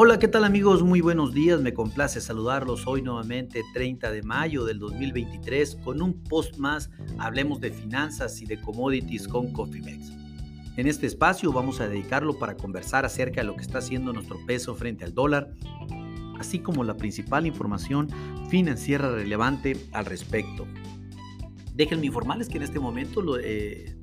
Hola, ¿qué tal amigos? Muy buenos días, me complace saludarlos hoy nuevamente 30 de mayo del 2023 con un post más, hablemos de finanzas y de commodities con Cofimex. En este espacio vamos a dedicarlo para conversar acerca de lo que está haciendo nuestro peso frente al dólar, así como la principal información financiera relevante al respecto. Déjenme informarles que en este momento eh,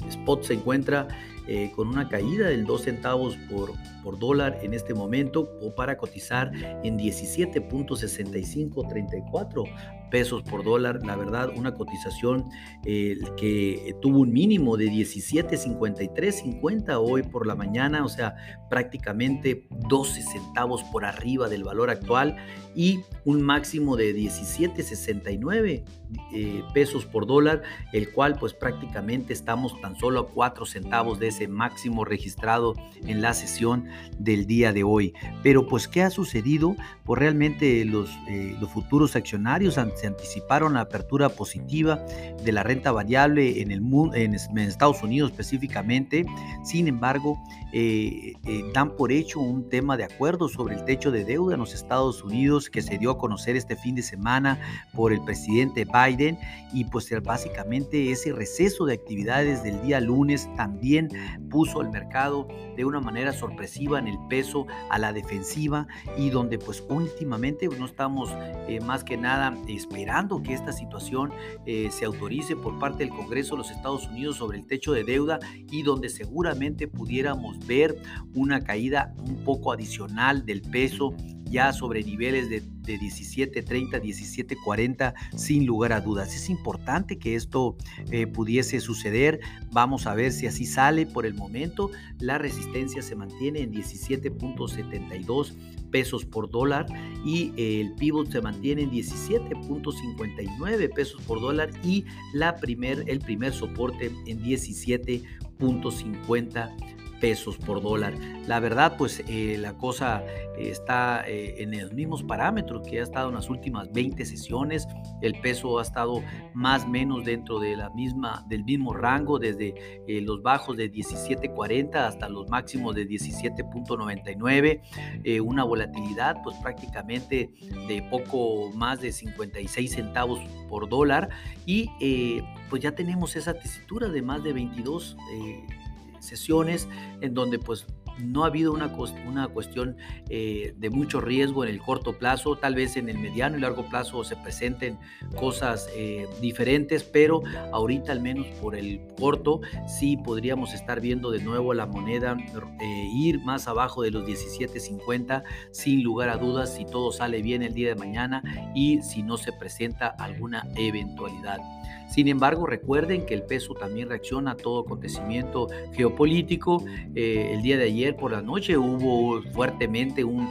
el spot se encuentra eh, con una caída del 2 centavos por, por dólar en este momento o para cotizar en 17.6534 pesos por dólar. La verdad, una cotización eh, que tuvo un mínimo de 17.5350 hoy por la mañana, o sea, prácticamente 12 centavos por arriba del valor actual y un máximo de 17.69 eh, pesos por dólar, el cual pues prácticamente estamos tan solo a 4 centavos de ese máximo registrado en la sesión del día de hoy. Pero pues, ¿qué ha sucedido? Pues realmente los, eh, futuros accionarios se anticiparon la apertura positiva de la renta variable en, el, en, en Estados Unidos específicamente. Sin embargo, eh, eh, dan por hecho un tema de acuerdo sobre el techo de deuda en los Estados Unidos que se dio a conocer este fin de semana por el presidente Biden y pues básicamente ese receso de actividades del día lunes también puso al mercado de una manera sorpresiva en el peso a la defensiva y donde pues últimamente no estamos eh, más que nada esperando que esta situación se autorice por parte del Congreso de los Estados Unidos sobre el techo de deuda y donde seguramente pudiéramos ver una caída un poco adicional del peso ya sobre niveles de, de 17.30, 17.40, sin lugar a dudas. Es importante que esto eh, pudiese suceder. Vamos a ver si así sale. Por el momento, la resistencia se mantiene en 17.72 pesos por dólar y el pivot se mantiene en 17.59 pesos por dólar y la primer, el primer soporte en 17.50 pesos por dólar. La verdad, pues eh, la cosa está eh, en los mismos parámetros que ha estado en las últimas 20 sesiones. El peso ha estado más o menos dentro de la misma, del mismo rango, desde eh, los bajos de 17.40 hasta los máximos de 17.99. una volatilidad, pues prácticamente de poco más de 56 centavos por dólar. Y pues ya tenemos esa tesitura de más de 22 sesiones en donde pues no ha habido una, una cuestión eh, de mucho riesgo en el corto plazo, tal vez en el mediano y largo plazo se presenten cosas eh, diferentes, pero ahorita al menos por el corto sí podríamos estar viendo de nuevo la moneda eh, ir más abajo de los 17.50 sin lugar a dudas si todo sale bien el día de mañana y si no se presenta alguna eventualidad. Sin embargo, recuerden que el peso también reacciona a todo acontecimiento geopolítico. El día de ayer por la noche hubo fuertemente un,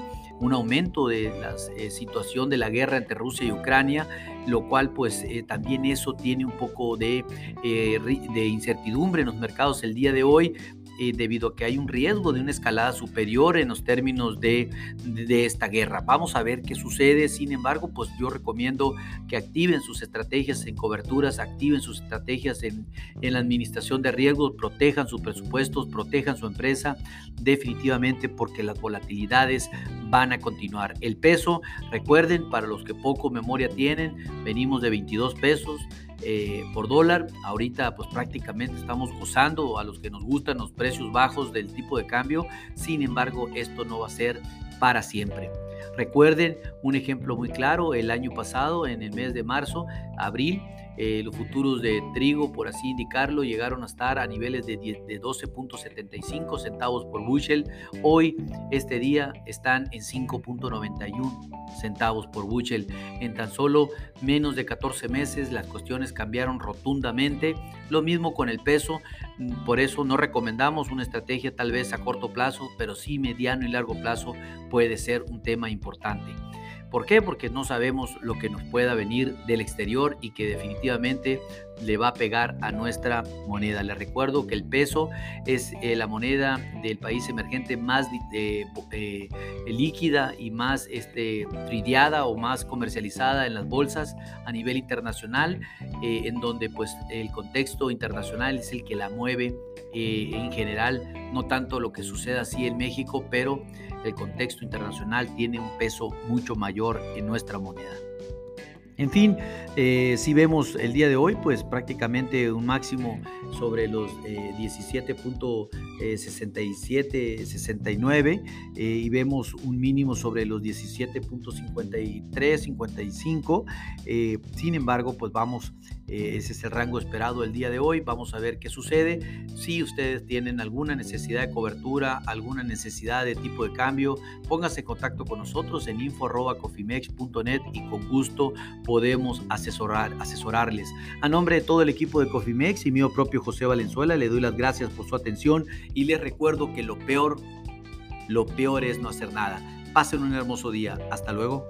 aumento de la eh, situación de la guerra entre Rusia y Ucrania, lo cual pues eh, también eso tiene un poco de, de incertidumbre en los mercados el día de hoy, eh, debido a que hay un riesgo de una escalada superior en los términos de, de, esta guerra. Vamos a ver qué sucede. Sin embargo, pues yo recomiendo que activen sus estrategias en coberturas, activen sus estrategias en, en la administración de riesgos, protejan sus presupuestos, protejan su empresa definitivamente porque las volatilidades van a continuar. El peso, recuerden, para los que poco memoria tienen, venimos de 22 pesos. Eh, por dólar. Ahorita pues prácticamente estamos gozando a los que nos gustan los precios bajos del tipo de cambio. Sin embargo, esto no va a ser para siempre. Recuerden un ejemplo muy claro, el año pasado, en el mes de marzo, abril, eh, los futuros de trigo, por así indicarlo, llegaron a estar a niveles de, de 12.75 centavos por bushel. Hoy, este día, están en 5.91 centavos por bushel. En tan solo menos de 14 meses, las cuestiones cambiaron rotundamente. Lo mismo con el peso. Por eso no recomendamos una estrategia tal vez a corto plazo, pero sí mediano y largo plazo puede ser un tema importante. ¿Por qué? Porque no sabemos lo que nos pueda venir del exterior y que definitivamente le va a pegar a nuestra moneda. Les recuerdo que el peso es eh, la moneda del país emergente más eh, líquida y más este, tridiada o más comercializada en las bolsas a nivel internacional, en donde pues el contexto internacional es el que la mueve en general, no tanto lo que sucede así en México, pero el contexto internacional tiene un peso mucho mayor en nuestra moneda. En fin, eh, si vemos el día de hoy, pues prácticamente un máximo sobre los 17.67, eh, 69 eh, eh, y vemos un mínimo sobre los 17.53, 55. sin embargo, pues vamos, ese es el rango esperado el día de hoy. Vamos a ver qué sucede. Si ustedes tienen alguna necesidad de cobertura, alguna necesidad de tipo de cambio, pónganse en contacto con nosotros en info.cofimex.net y con gusto podemos asesorar, asesorarles. A nombre de todo el equipo de Cofimex y mío propio José Valenzuela, le doy las gracias por su atención y les recuerdo que lo peor, lo peor es no hacer nada. Pasen un hermoso día. Hasta luego.